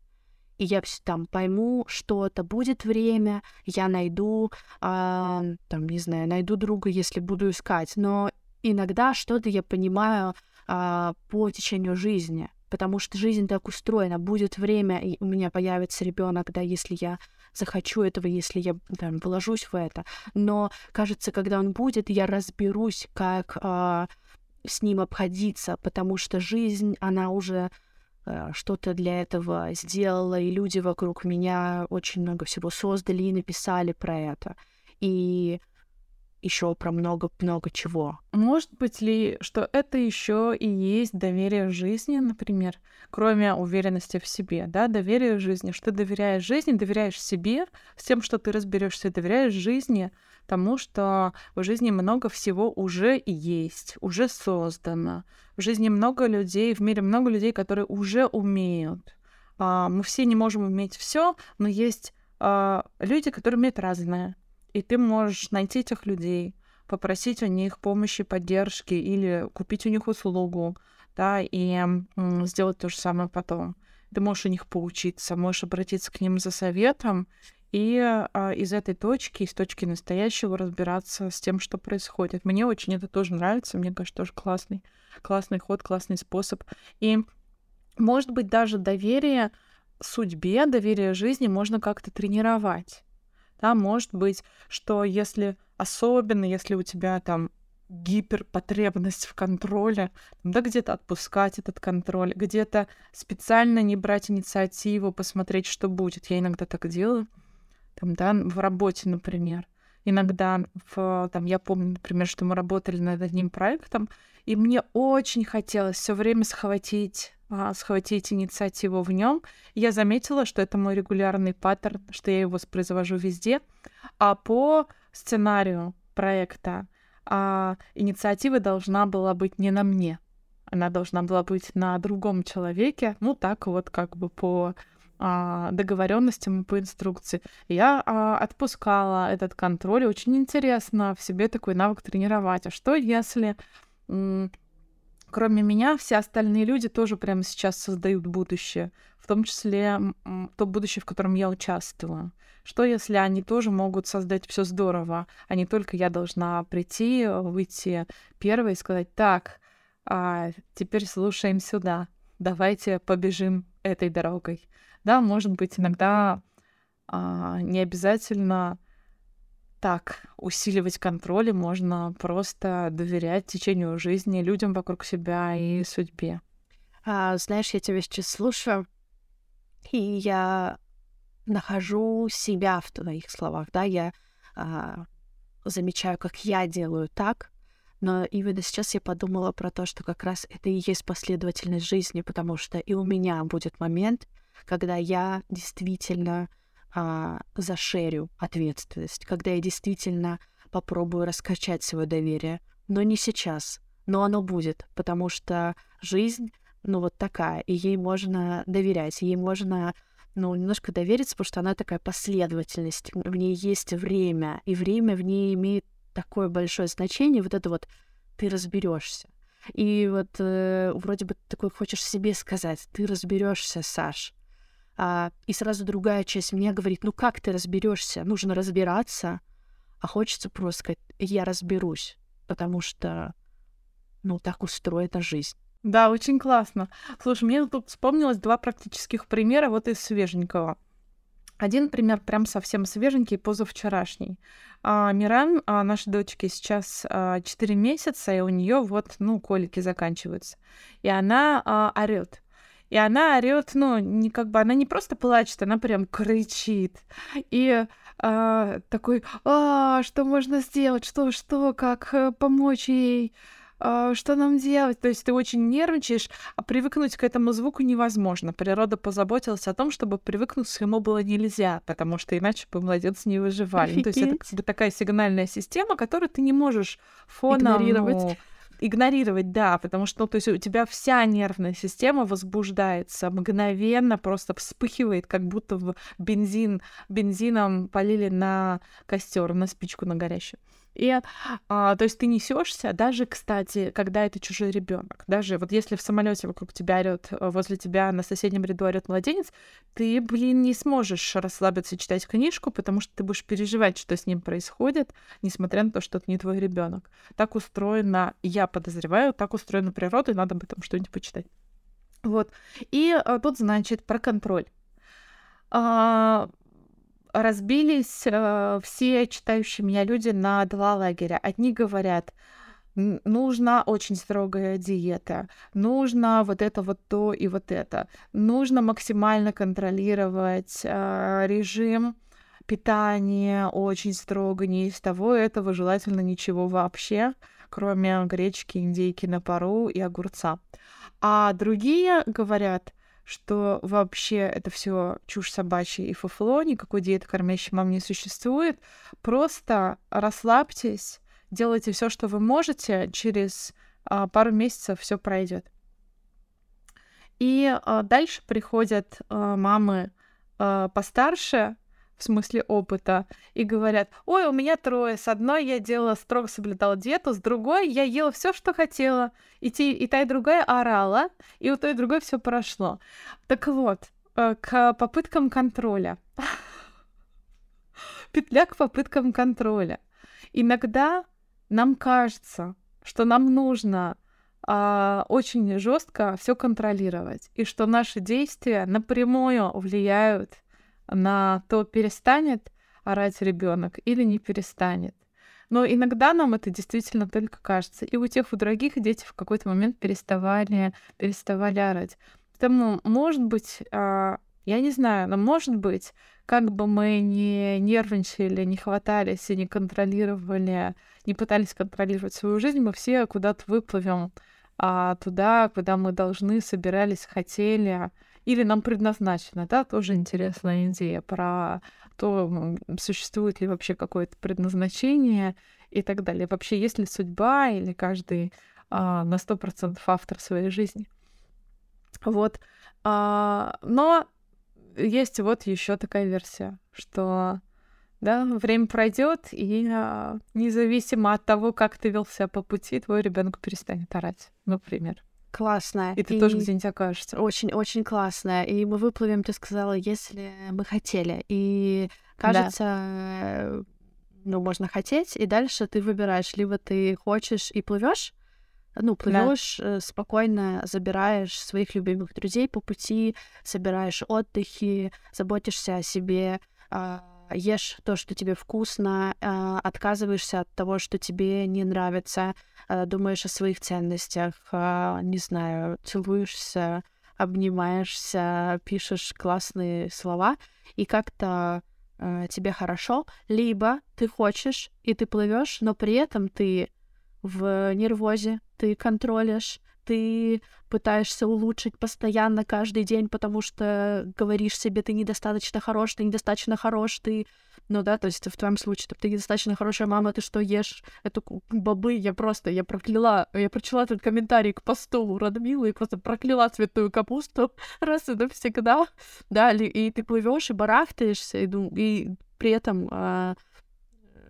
и я там пойму что-то, будет время, я найду, а, там, не знаю, найду друга, если буду искать. Но иногда что-то я понимаю а, по течению жизни, потому что жизнь так устроена. Будет время, и у меня появится ребенок, да, если я захочу этого, если я там, вложусь в это. Но кажется, когда он будет, я разберусь, как а, с ним обходиться, потому что жизнь, она уже э, что-то для этого сделала, и люди вокруг меня очень много всего создали и написали про это. И еще про много-много чего. Может быть ли, что это еще и есть доверие жизни, например, кроме уверенности в себе, да, доверие жизни, что ты доверяешь жизни, доверяешь себе, с тем, что ты разберешься, доверяешь жизни, тому, что в жизни много всего уже и есть, уже создано. В жизни много людей, в мире много людей, которые уже умеют. А, Мы все не можем уметь все, но есть а, люди, которые умеют разное. И ты можешь найти этих людей, попросить у них помощи, поддержки или купить у них услугу, да, и сделать то же самое потом. Ты можешь у них поучиться, можешь обратиться к ним за советом и а, из этой точки, из точки настоящего разбираться с тем, что происходит. Мне очень это тоже нравится, мне кажется, тоже классный, классный ход, классный способ. И, может быть, даже доверие судьбе, доверие жизни можно как-то тренировать. Да, может быть, что если особенно, если у тебя там гиперпотребность в контроле, да, где-то отпускать этот контроль, где-то специально не брать инициативу, посмотреть, что будет. Я иногда так делаю, там, да, в работе, например. Иногда, в, там, я помню, например, что мы работали над одним проектом, и мне очень хотелось все время схватить а, схватить инициативу в нем. Я заметила, что это мой регулярный паттерн, что я его воспроизвожу везде. А по сценарию проекта а, инициатива должна была быть не на мне. Она должна была быть на другом человеке. Ну, так вот, как бы по а, договоренностям и по инструкции. Я а, отпускала этот контроль. Очень интересно в себе такой навык тренировать. А что если кроме меня, все остальные люди тоже прямо сейчас создают будущее, в том числе то будущее, в котором я участвую. Что если они тоже могут создать все здорово, а не только я должна прийти, выйти первой и сказать, так, а, теперь слушаем сюда, давайте побежим этой дорогой. Да, может быть, иногда а, не обязательно так усиливать контроль, и можно просто доверять течению жизни людям вокруг себя и судьбе. А, знаешь, я тебя сейчас слушаю, и я нахожу себя в твоих словах, да, я а, замечаю, как я делаю так, но именно сейчас я подумала про то, что как раз это и есть последовательность жизни, потому что и у меня будет момент, когда я действительно а, зашерю ответственность, когда я действительно попробую раскачать свое доверие. Но не сейчас, но оно будет, потому что жизнь, ну, вот такая, и ей можно доверять, ей можно ну, немножко довериться, потому что она такая последовательность, в ней есть время, и время в ней имеет такое большое значение, вот это вот ты разберешься. И вот э, вроде бы такой хочешь себе сказать, ты разберешься, Саш. А, и сразу другая часть мне говорит, ну как ты разберешься? Нужно разбираться. А хочется просто сказать, я разберусь, потому что, ну, так устроена жизнь. Да, очень классно. Слушай, мне тут вспомнилось два практических примера вот из свеженького. Один пример прям совсем свеженький, позавчерашний. А, Миран, а, нашей дочке сейчас а, 4 месяца, и у нее вот, ну, колики заканчиваются. И она а, орет. И она орет, ну, не как бы, она не просто плачет, она прям кричит. И а, такой, а, что можно сделать, что, что, как э, помочь ей? А, что нам делать? То есть ты очень нервничаешь, а привыкнуть к этому звуку невозможно. Природа позаботилась о том, чтобы привыкнуть к ему было нельзя, потому что иначе бы младенцы не выживали. Ну, то есть это как бы такая сигнальная система, которую ты не можешь фоном... Игнорировать. Игнорировать, да, потому что, ну, то есть у тебя вся нервная система возбуждается, мгновенно просто вспыхивает, как будто в бензин, бензином полили на костер, на спичку на горящую. И, а, то есть ты несешься, даже, кстати, когда это чужой ребенок, даже вот если в самолете вокруг тебя орет, э, возле тебя на соседнем ряду орет младенец, ты, блин, не сможешь расслабиться и читать книжку, потому что ты будешь переживать, что с ним происходит, несмотря на то, что это не твой ребенок. Так устроена, я подозреваю, так устроена природа, и надо об этом что-нибудь почитать. Вот. И а, тут, значит, про контроль. А, разбились э, все читающие меня люди на два лагеря. Одни говорят, нужна очень строгая диета, нужно вот это вот то и вот это, нужно максимально контролировать э, режим питания очень строго, не из того этого, желательно ничего вообще, кроме гречки, индейки на пару и огурца. А другие говорят, что вообще это все чушь собачья и фуфло, никакой диеты кормящей мам не существует. Просто расслабьтесь, делайте все, что вы можете, через а, пару месяцев все пройдет. И а, дальше приходят а, мамы а, постарше, в смысле опыта, и говорят, ой, у меня трое, с одной я делала, строго соблюдала диету, с другой я ела все, что хотела, и, те, и та, и другая орала, и у той, и другой все прошло. Так вот, э, к попыткам контроля. [LAUGHS] Петля к попыткам контроля. Иногда нам кажется, что нам нужно а, очень жестко все контролировать, и что наши действия напрямую влияют на то, перестанет орать ребенок или не перестанет. Но иногда нам это действительно только кажется. И у тех, у других дети в какой-то момент переставали, переставали орать. Поэтому, может быть, а, я не знаю, но может быть, как бы мы не нервничали, не хватались и не контролировали, не пытались контролировать свою жизнь, мы все куда-то выплывем а, туда, куда мы должны, собирались, хотели, или нам предназначено, да, тоже интересная идея про то, существует ли вообще какое-то предназначение и так далее. Вообще, есть ли судьба или каждый а, на сто процентов автор своей жизни. Вот. А, но есть вот еще такая версия, что да, время пройдет, и а, независимо от того, как ты вел себя по пути, твой ребенок перестанет орать, например классная. И ты и тоже где-нибудь окажешься. Очень-очень классная. И мы выплывем, ты сказала, если мы хотели. И кажется, да. ну, можно хотеть, и дальше ты выбираешь, либо ты хочешь и плывешь, ну, плывешь да. Э, спокойно, забираешь своих любимых друзей по пути, собираешь отдыхи, заботишься о себе, а, ешь то, что тебе вкусно, а, отказываешься от того, что тебе не нравится, а, думаешь о своих ценностях, а, не знаю, целуешься, обнимаешься, пишешь классные слова, и как-то тебе хорошо, либо ты хочешь, и ты плывешь, но при этом ты в нервозе, ты контролишь, ты пытаешься улучшить постоянно каждый день, потому что говоришь себе, ты недостаточно хорош, ты недостаточно хорош, ты... Ну да, то есть в твоем случае, ты недостаточно хорошая мама, ты что ешь? Эту бобы я просто, я прокляла, я прочла этот комментарий к посту Радмилы и просто прокляла цветную капусту [LAUGHS] раз и навсегда. Да, и ты плывешь и барахтаешься, и, и при этом а,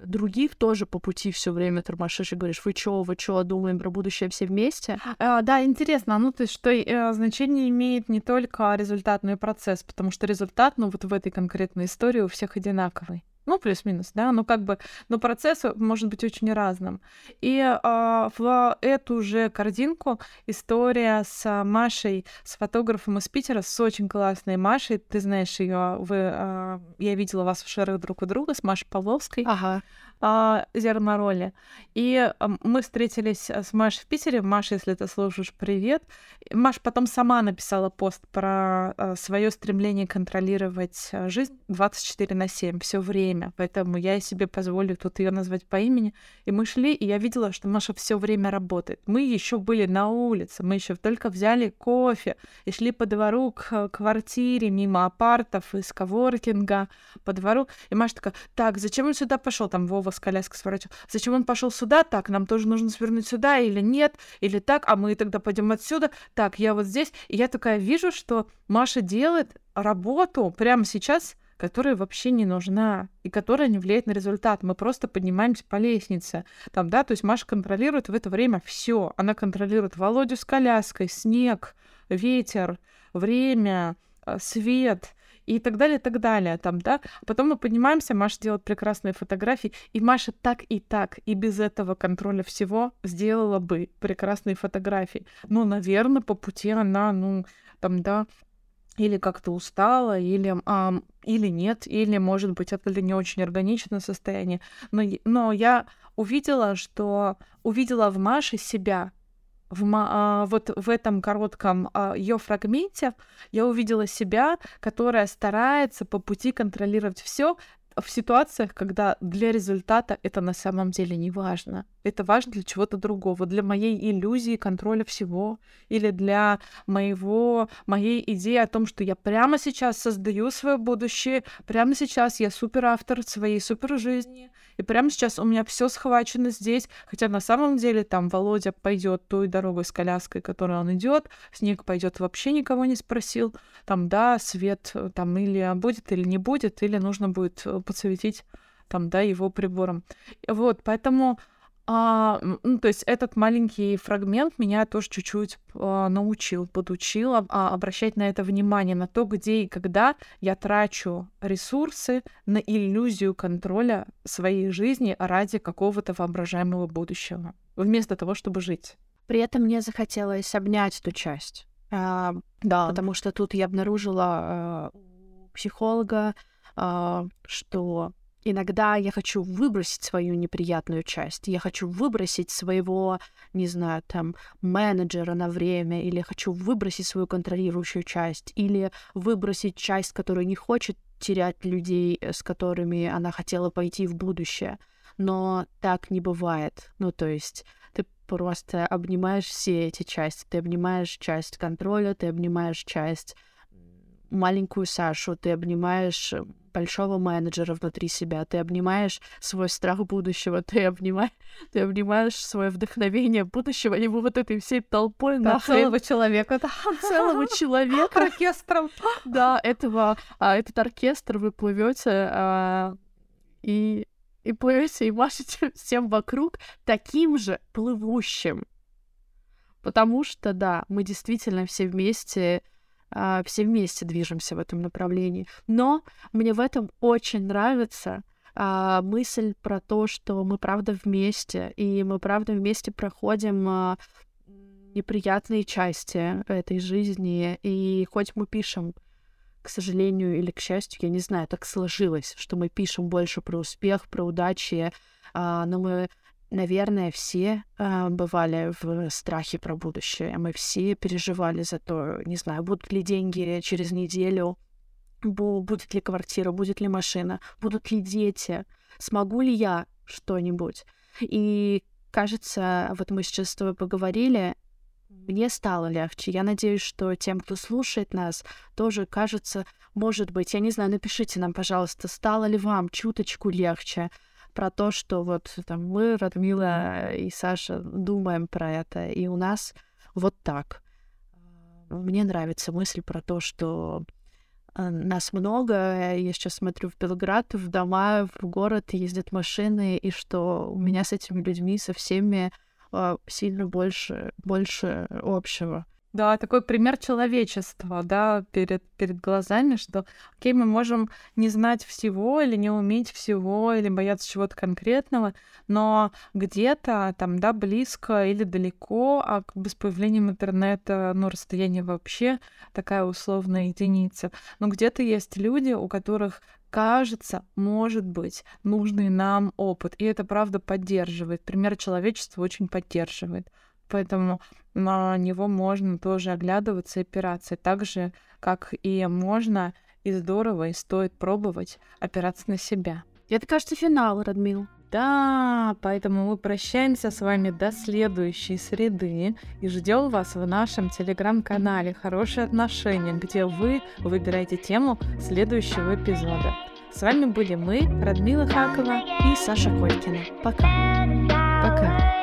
других тоже по пути все время тормошишь и говоришь, вы чё, вы чё, думаем про будущее все вместе? А, да, интересно, ну то есть что э, значение имеет не только результат, но и процесс, потому что результат, ну вот в этой конкретной истории у всех одинаковый. Ну, плюс-минус, да, ну как бы, но процесс может быть очень разным. И э, в эту же картинку история с Машей, с фотографом из Питера, с очень классной Машей, ты знаешь ее, вы, э, я видела вас в шерах друг у друга с Машей Павловской. Ага а, зернороли. И мы встретились с Машей в Питере. Маша, если ты слушаешь, привет. Маша потом сама написала пост про а, свое стремление контролировать а, жизнь 24 на 7 все время. Поэтому я себе позволю тут ее назвать по имени. И мы шли, и я видела, что Маша все время работает. Мы еще были на улице, мы еще только взяли кофе и шли по двору к квартире, мимо апартов из коворкинга по двору. И Маша такая, так, зачем он сюда пошел? Там Вова с коляской сворачивал. Зачем он пошел сюда? Так, нам тоже нужно свернуть сюда или нет? Или так, а мы тогда пойдем отсюда? Так, я вот здесь. И я такая вижу, что Маша делает работу прямо сейчас, которая вообще не нужна и которая не влияет на результат. Мы просто поднимаемся по лестнице. Там, да, то есть Маша контролирует в это время все. Она контролирует Володю с коляской, снег, ветер, время, э, свет, и так далее, так далее, там, да. Потом мы поднимаемся, Маша делает прекрасные фотографии, и Маша так и так, и без этого контроля всего сделала бы прекрасные фотографии. Ну, наверное, по пути она, ну, там, да, или как-то устала, или, а, или нет, или, может быть, это не очень органичное состояние. Но, но я увидела, что увидела в Маше себя, в, а, вот в этом коротком а, ее фрагменте я увидела себя, которая старается по пути контролировать все в ситуациях, когда для результата это на самом деле не важно. Это важно для чего-то другого, для моей иллюзии контроля всего, или для моего, моей идеи о том, что я прямо сейчас создаю свое будущее, прямо сейчас я супер автор своей супер жизни, и прямо сейчас у меня все схвачено здесь, хотя на самом деле там Володя пойдет той дорогой с коляской, которой он идет, снег пойдет вообще никого не спросил, там да, свет э, там или будет, или не будет, или нужно будет э, подсветить там, да, его прибором. Вот, поэтому а, ну, то есть этот маленький фрагмент меня тоже чуть-чуть а, научил, подучил а, обращать на это внимание, на то, где и когда я трачу ресурсы на иллюзию контроля своей жизни ради какого-то воображаемого будущего, вместо того, чтобы жить. При этом мне захотелось обнять эту часть. А, да. Потому что тут я обнаружила а, психолога, а, что Иногда я хочу выбросить свою неприятную часть. Я хочу выбросить своего, не знаю, там, менеджера на время, или хочу выбросить свою контролирующую часть, или выбросить часть, которая не хочет терять людей, э, с которыми она хотела пойти в будущее. Но так не бывает. Ну, то есть ты просто обнимаешь все эти части. Ты обнимаешь часть контроля, ты обнимаешь часть маленькую Сашу, ты обнимаешь большого менеджера внутри себя, ты обнимаешь свой страх будущего, ты обнимаешь, ты обнимаешь свое вдохновение будущего, вы вот этой всей толпой да, нахрен... целого человека, да. [LAUGHS] целого [LAUGHS] человека. Оркестром. Да, этого, а, этот оркестр вы плывете а, и и плывете и машете [LAUGHS] всем вокруг таким же плывущим. Потому что, да, мы действительно все вместе все вместе движемся в этом направлении. Но мне в этом очень нравится а, мысль про то, что мы правда вместе, и мы правда вместе проходим а, неприятные части этой жизни, и хоть мы пишем к сожалению или к счастью, я не знаю, так сложилось, что мы пишем больше про успех, про удачи, а, но мы наверное, все э, бывали в страхе про будущее. Мы все переживали за то, не знаю, будут ли деньги через неделю, будет ли квартира, будет ли машина, будут ли дети, смогу ли я что-нибудь. И кажется, вот мы сейчас с тобой поговорили, мне стало легче. Я надеюсь, что тем, кто слушает нас, тоже кажется, может быть, я не знаю, напишите нам, пожалуйста, стало ли вам чуточку легче про то, что вот там мы, Радмила и Саша, думаем про это, и у нас вот так. Мне нравится мысль про то, что э, нас много. Я сейчас смотрю в Белград, в дома, в город ездят машины, и что у меня с этими людьми, со всеми а, сильно больше, больше общего. Да, такой пример человечества, да, перед, перед глазами, что, окей, мы можем не знать всего или не уметь всего, или бояться чего-то конкретного, но где-то там, да, близко или далеко, а с появлением интернета, ну, расстояние вообще такая условная единица, но где-то есть люди, у которых кажется, может быть, нужный нам опыт. И это правда поддерживает. Пример человечества очень поддерживает. Поэтому на него можно тоже оглядываться и опираться. Так же, как и можно, и здорово, и стоит пробовать опираться на себя. Это, кажется, финал, Радмил. Да, поэтому мы прощаемся с вами до следующей среды и ждем вас в нашем телеграм-канале «Хорошие отношения», где вы выбираете тему следующего эпизода. С вами были мы, Радмила Хакова и Саша Колькина. Пока. Пока.